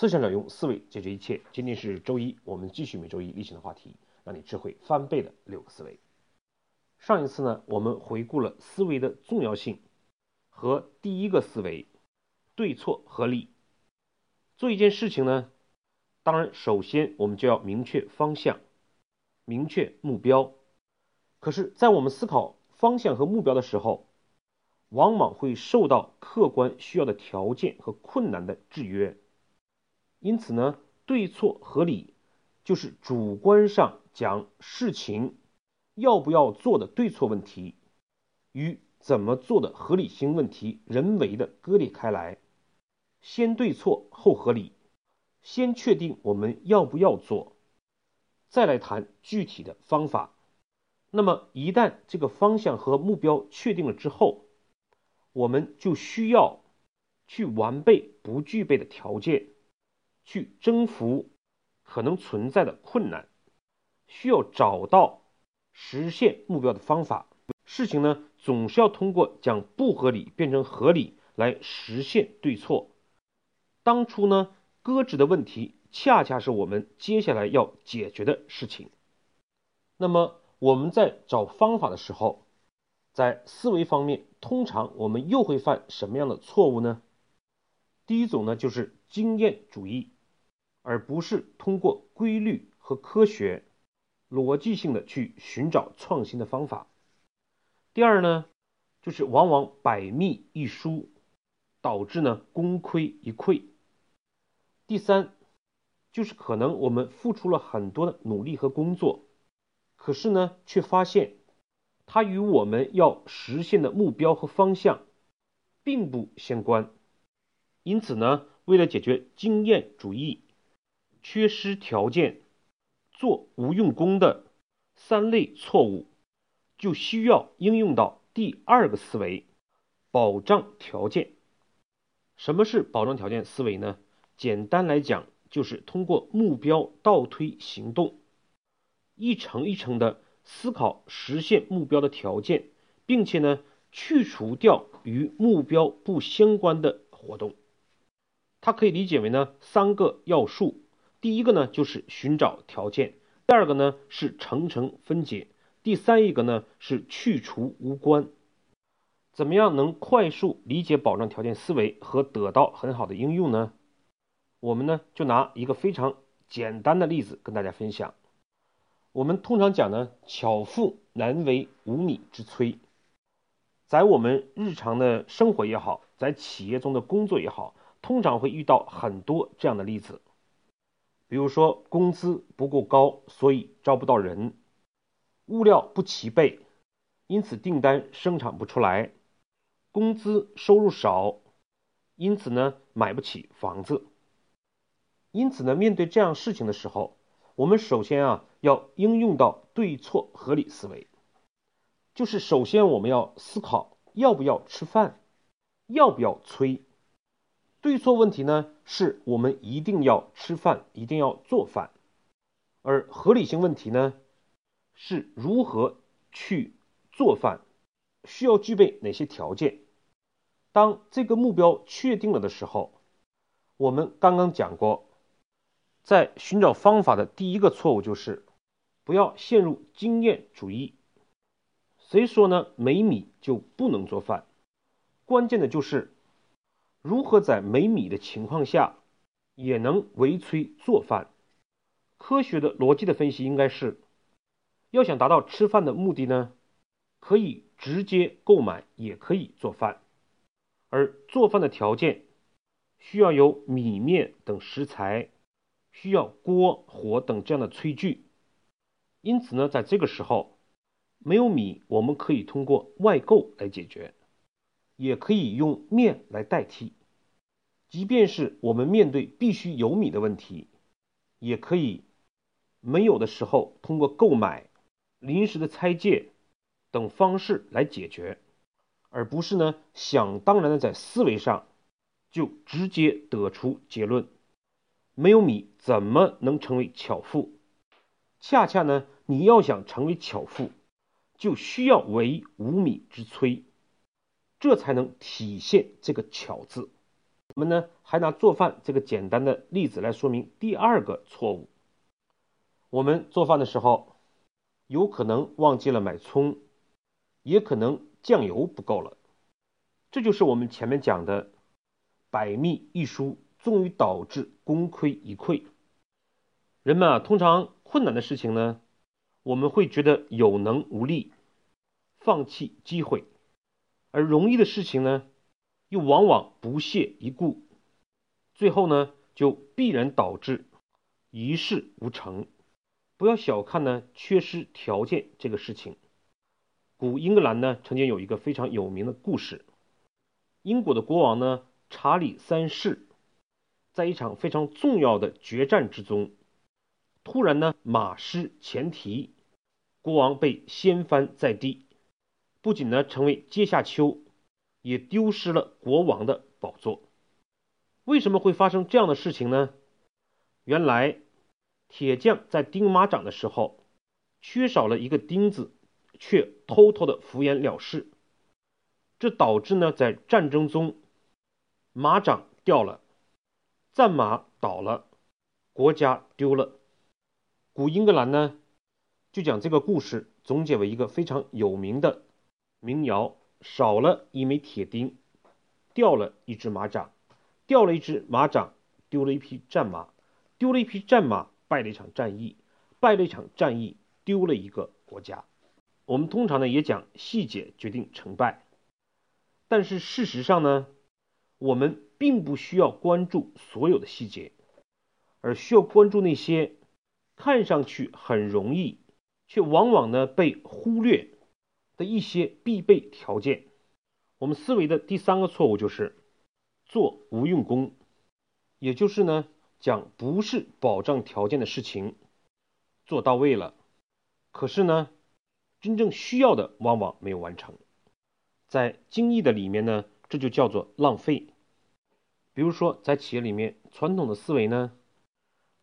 思想者用思维解决一切。今天是周一，我们继续每周一例行的话题，让你智慧翻倍的六个思维。上一次呢，我们回顾了思维的重要性和第一个思维对错合理。做一件事情呢，当然首先我们就要明确方向，明确目标。可是，在我们思考方向和目标的时候，往往会受到客观需要的条件和困难的制约。因此呢，对错合理就是主观上将事情要不要做的对错问题与怎么做的合理性问题人为的割裂开来，先对错后合理，先确定我们要不要做，再来谈具体的方法。那么一旦这个方向和目标确定了之后，我们就需要去完备不具备的条件。去征服可能存在的困难，需要找到实现目标的方法。事情呢，总是要通过将不合理变成合理来实现对错。当初呢，搁置的问题，恰恰是我们接下来要解决的事情。那么我们在找方法的时候，在思维方面，通常我们又会犯什么样的错误呢？第一种呢，就是经验主义。而不是通过规律和科学、逻辑性的去寻找创新的方法。第二呢，就是往往百密一疏，导致呢功亏一篑。第三，就是可能我们付出了很多的努力和工作，可是呢，却发现它与我们要实现的目标和方向并不相关。因此呢，为了解决经验主义。缺失条件、做无用功的三类错误，就需要应用到第二个思维——保障条件。什么是保障条件思维呢？简单来讲，就是通过目标倒推行动，一层一层的思考实现目标的条件，并且呢，去除掉与目标不相关的活动。它可以理解为呢三个要素。第一个呢，就是寻找条件；第二个呢，是层层分解；第三一个呢，是去除无关。怎么样能快速理解保障条件思维和得到很好的应用呢？我们呢，就拿一个非常简单的例子跟大家分享。我们通常讲呢，巧妇难为无米之炊。在我们日常的生活也好，在企业中的工作也好，通常会遇到很多这样的例子。比如说，工资不够高，所以招不到人；物料不齐备，因此订单生产不出来；工资收入少，因此呢买不起房子。因此呢，面对这样事情的时候，我们首先啊要应用到对错合理思维，就是首先我们要思考要不要吃饭，要不要催。对错问题呢，是我们一定要吃饭，一定要做饭；而合理性问题呢，是如何去做饭，需要具备哪些条件。当这个目标确定了的时候，我们刚刚讲过，在寻找方法的第一个错误就是不要陷入经验主义。谁说呢？没米就不能做饭？关键的就是。如何在没米的情况下也能围炊做饭？科学的逻辑的分析应该是：要想达到吃饭的目的呢，可以直接购买，也可以做饭。而做饭的条件需要有米面等食材，需要锅火等这样的炊具。因此呢，在这个时候没有米，我们可以通过外购来解决。也可以用面来代替，即便是我们面对必须有米的问题，也可以没有的时候通过购买、临时的拆借等方式来解决，而不是呢想当然的在思维上就直接得出结论：没有米怎么能成为巧妇？恰恰呢，你要想成为巧妇，就需要为无米之炊。这才能体现这个“巧”字。我们呢还拿做饭这个简单的例子来说明第二个错误。我们做饭的时候，有可能忘记了买葱，也可能酱油不够了。这就是我们前面讲的“百密一疏”，终于导致功亏一篑。人们啊，通常困难的事情呢，我们会觉得有能无力，放弃机会；而容易的事情呢，又往往不屑一顾，最后呢，就必然导致一事无成。不要小看呢缺失条件这个事情。古英格兰呢，曾经有一个非常有名的故事。英国的国王呢，查理三世，在一场非常重要的决战之中，突然呢马失前蹄，国王被掀翻在地，不仅呢成为阶下囚，也丢失了国王的宝座。为什么会发生这样的事情呢？原来铁匠在钉马掌的时候，缺少了一个钉子，却偷偷的敷衍了事。这导致呢，在战争中，马掌掉了，战马倒了，国家丢了。古英格兰呢，就将这个故事总结为一个非常有名的民谣：少了一枚铁钉，掉了一只马掌，掉了一只马掌，丢了一匹战马，丢了一匹战马，败了一场战役，败了一场战役，丢了一个国家。我们通常呢，也讲细节决定成败。但是事实上呢，我们并不需要关注所有的细节，而需要关注那些看上去很容易，却往往呢被忽略的一些必备条件。我们思维的第三个错误就是做无用功，也就是呢讲不是保障条件的事情做到位了，可是呢真正需要的往往没有完成。在精益的里面呢，这就叫做浪费。比如说，在企业里面，传统的思维呢，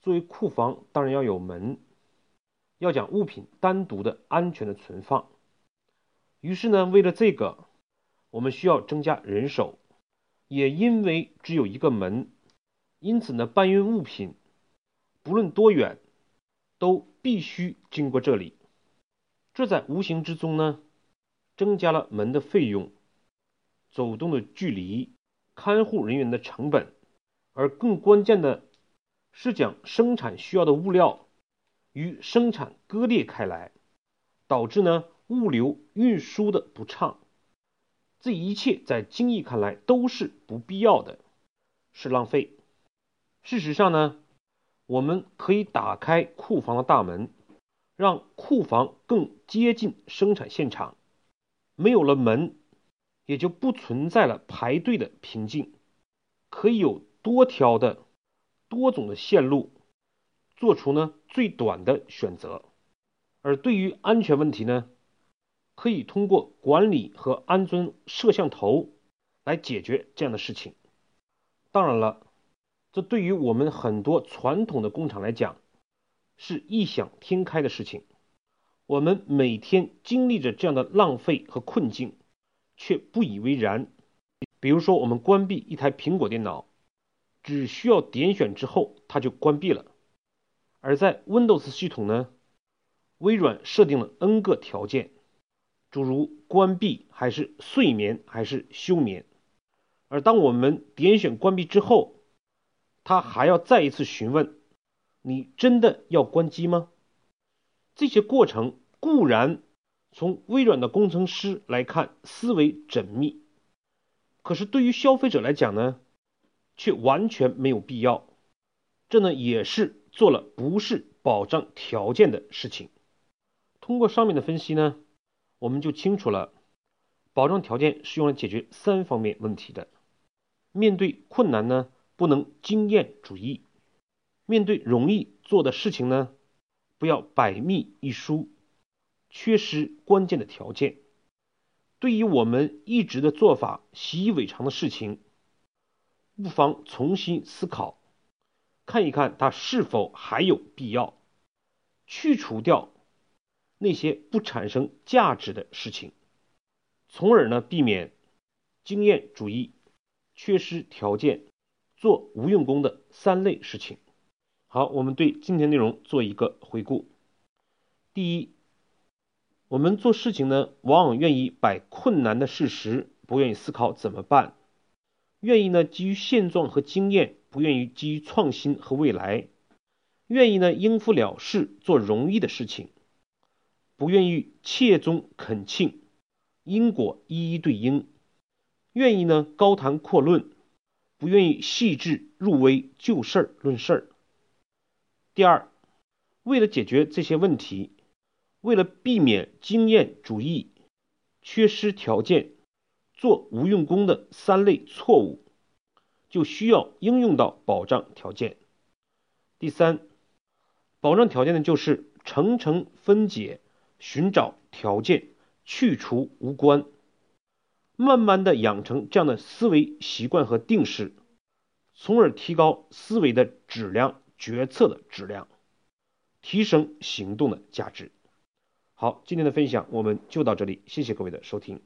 作为库房当然要有门，要将物品单独的安全的存放。于是呢，为了这个，我们需要增加人手。也因为只有一个门，因此呢，搬运物品不论多远，都必须经过这里。这在无形之中呢。增加了门的费用、走动的距离、看护人员的成本，而更关键的是将生产需要的物料与生产割裂开来，导致呢物流运输的不畅。这一切在精益看来都是不必要的，是浪费。事实上呢，我们可以打开库房的大门，让库房更接近生产现场。没有了门，也就不存在了排队的瓶颈，可以有多条的、多种的线路，做出呢最短的选择。而对于安全问题呢，可以通过管理和安装摄像头来解决这样的事情。当然了，这对于我们很多传统的工厂来讲，是异想天开的事情。我们每天经历着这样的浪费和困境，却不以为然。比如说，我们关闭一台苹果电脑，只需要点选之后，它就关闭了。而在 Windows 系统呢，微软设定了 N 个条件，诸如关闭还是睡眠还是休眠。而当我们点选关闭之后，它还要再一次询问：你真的要关机吗？这些过程固然从微软的工程师来看思维缜密，可是对于消费者来讲呢，却完全没有必要。这呢也是做了不是保障条件的事情。通过上面的分析呢，我们就清楚了，保障条件是用来解决三方面问题的。面对困难呢，不能经验主义；面对容易做的事情呢。不要百密一疏，缺失关键的条件。对于我们一直的做法习以为常的事情，不妨重新思考，看一看它是否还有必要，去除掉那些不产生价值的事情，从而呢避免经验主义、缺失条件做无用功的三类事情。好，我们对今天内容做一个回顾。第一，我们做事情呢，往往愿意摆困难的事实，不愿意思考怎么办；愿意呢基于现状和经验，不愿意基于创新和未来；愿意呢应付了事，做容易的事情，不愿意切中恳请，因果一一对应；愿意呢高谈阔论。不愿意细致入微，就事儿论事儿。第二，为了解决这些问题，为了避免经验主义、缺失条件、做无用功的三类错误，就需要应用到保障条件。第三，保障条件呢，就是层层分解，寻找条件，去除无关。慢慢的养成这样的思维习惯和定式，从而提高思维的质量、决策的质量，提升行动的价值。好，今天的分享我们就到这里，谢谢各位的收听。